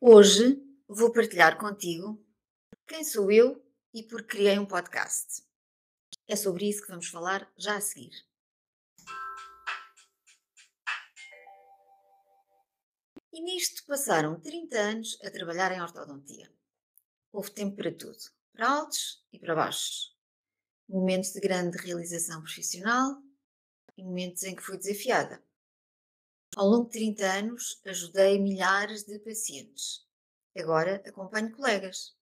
Hoje vou partilhar contigo quem sou eu e por que criei um podcast. É sobre isso que vamos falar já a seguir. E nisto passaram 30 anos a trabalhar em ortodontia. Houve tempo para tudo, para altos e para baixos. Momentos de grande realização profissional e momentos em que fui desafiada. Ao longo de 30 anos, ajudei milhares de pacientes. Agora acompanho colegas.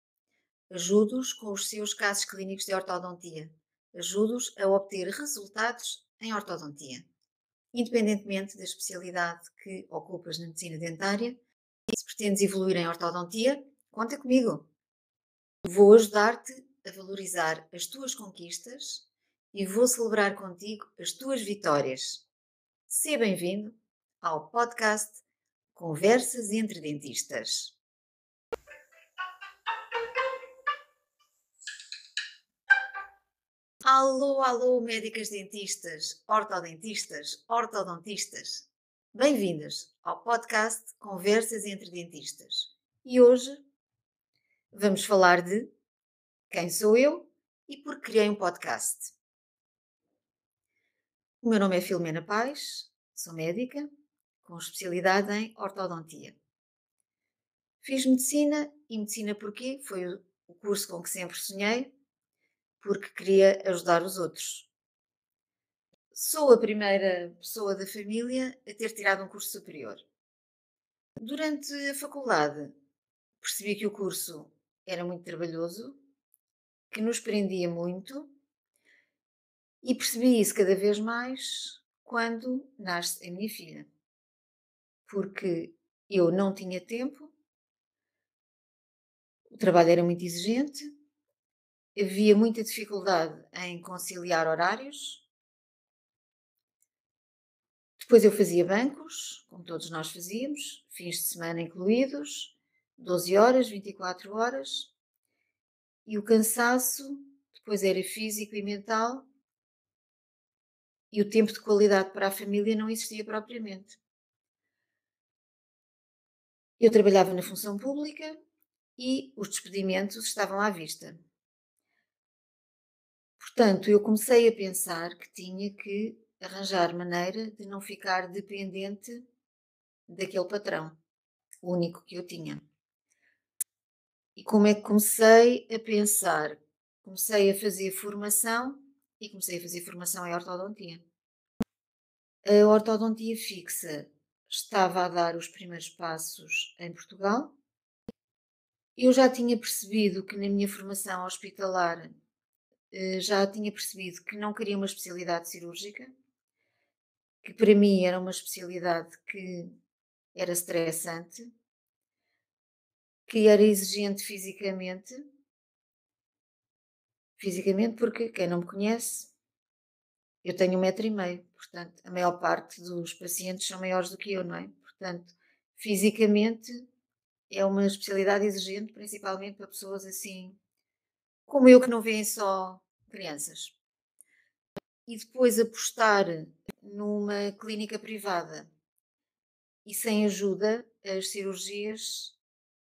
Ajudo-os com os seus casos clínicos de ortodontia. Ajudo-os a obter resultados em ortodontia. Independentemente da especialidade que ocupas na medicina dentária, se pretendes evoluir em ortodontia, conta comigo. Vou ajudar-te a valorizar as tuas conquistas e vou celebrar contigo as tuas vitórias. Seja bem-vindo ao podcast Conversas entre Dentistas. Alô, alô, médicas dentistas, ortodentistas, ortodontistas. Bem-vindas ao podcast Conversas entre Dentistas. E hoje vamos falar de quem sou eu e por que criei um podcast. O meu nome é Filomena Paz, sou médica, com especialidade em ortodontia. Fiz medicina e medicina porquê? Foi o curso com que sempre sonhei, porque queria ajudar os outros. Sou a primeira pessoa da família a ter tirado um curso superior. Durante a faculdade, percebi que o curso era muito trabalhoso, que nos prendia muito, e percebi isso cada vez mais quando nasce a minha filha porque eu não tinha tempo, o trabalho era muito exigente, havia muita dificuldade em conciliar horários. Depois eu fazia bancos, como todos nós fazíamos, fins de semana incluídos, 12 horas, 24 horas, e o cansaço depois era físico e mental, e o tempo de qualidade para a família não existia propriamente. Eu trabalhava na função pública e os despedimentos estavam à vista. Portanto, eu comecei a pensar que tinha que arranjar maneira de não ficar dependente daquele patrão, o único que eu tinha. E como é que comecei a pensar? Comecei a fazer formação e comecei a fazer formação em ortodontia. A ortodontia fixa estava a dar os primeiros passos em Portugal. Eu já tinha percebido que na minha formação hospitalar eh, já tinha percebido que não queria uma especialidade cirúrgica, que para mim era uma especialidade que era estressante, que era exigente fisicamente. Fisicamente, porque quem não me conhece eu tenho um metro e meio, portanto, a maior parte dos pacientes são maiores do que eu, não é? Portanto, fisicamente é uma especialidade exigente, principalmente para pessoas assim como eu, que não veem só crianças. E depois apostar numa clínica privada e sem ajuda, as cirurgias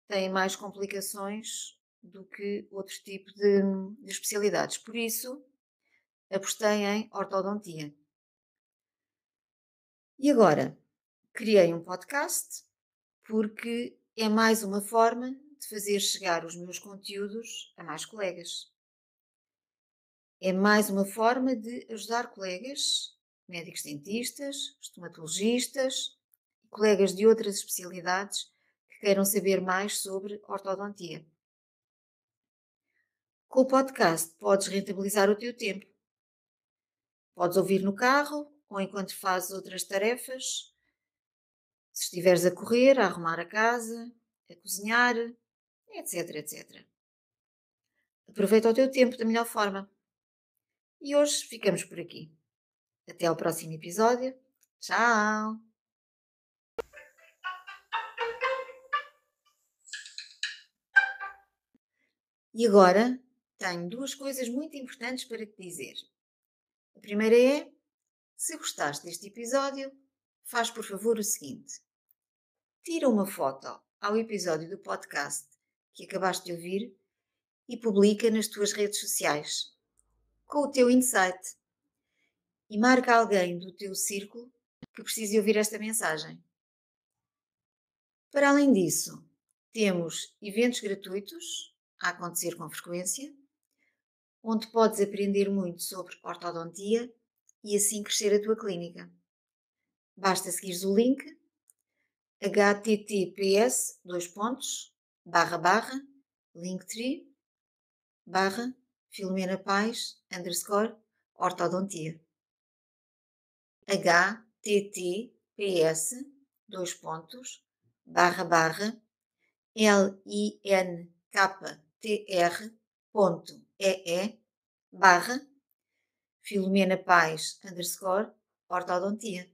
têm mais complicações do que outro tipo de, de especialidades. Por isso, apostei em ortodontia. E agora, criei um podcast porque é mais uma forma de fazer chegar os meus conteúdos a mais colegas. É mais uma forma de ajudar colegas, médicos dentistas, estomatologistas, colegas de outras especialidades que queiram saber mais sobre ortodontia. Com o podcast podes rentabilizar o teu tempo Podes ouvir no carro ou enquanto fazes outras tarefas. Se estiveres a correr, a arrumar a casa, a cozinhar, etc, etc. Aproveita o teu tempo da melhor forma. E hoje ficamos por aqui. Até ao próximo episódio. Tchau! E agora tenho duas coisas muito importantes para te dizer. A primeira é: se gostaste deste episódio, faz por favor o seguinte: tira uma foto ao episódio do podcast que acabaste de ouvir e publica nas tuas redes sociais com o teu insight e marca alguém do teu círculo que precise ouvir esta mensagem. Para além disso, temos eventos gratuitos a acontecer com frequência, onde podes aprender muito sobre ortodontia e assim crescer a tua clínica. Basta seguires o link https dois pontos, barra barra linktree barra Filomena underscore ortodontia https dois pontos barra barra linktr ponto ee barra Filomena Paz underscore ortodontia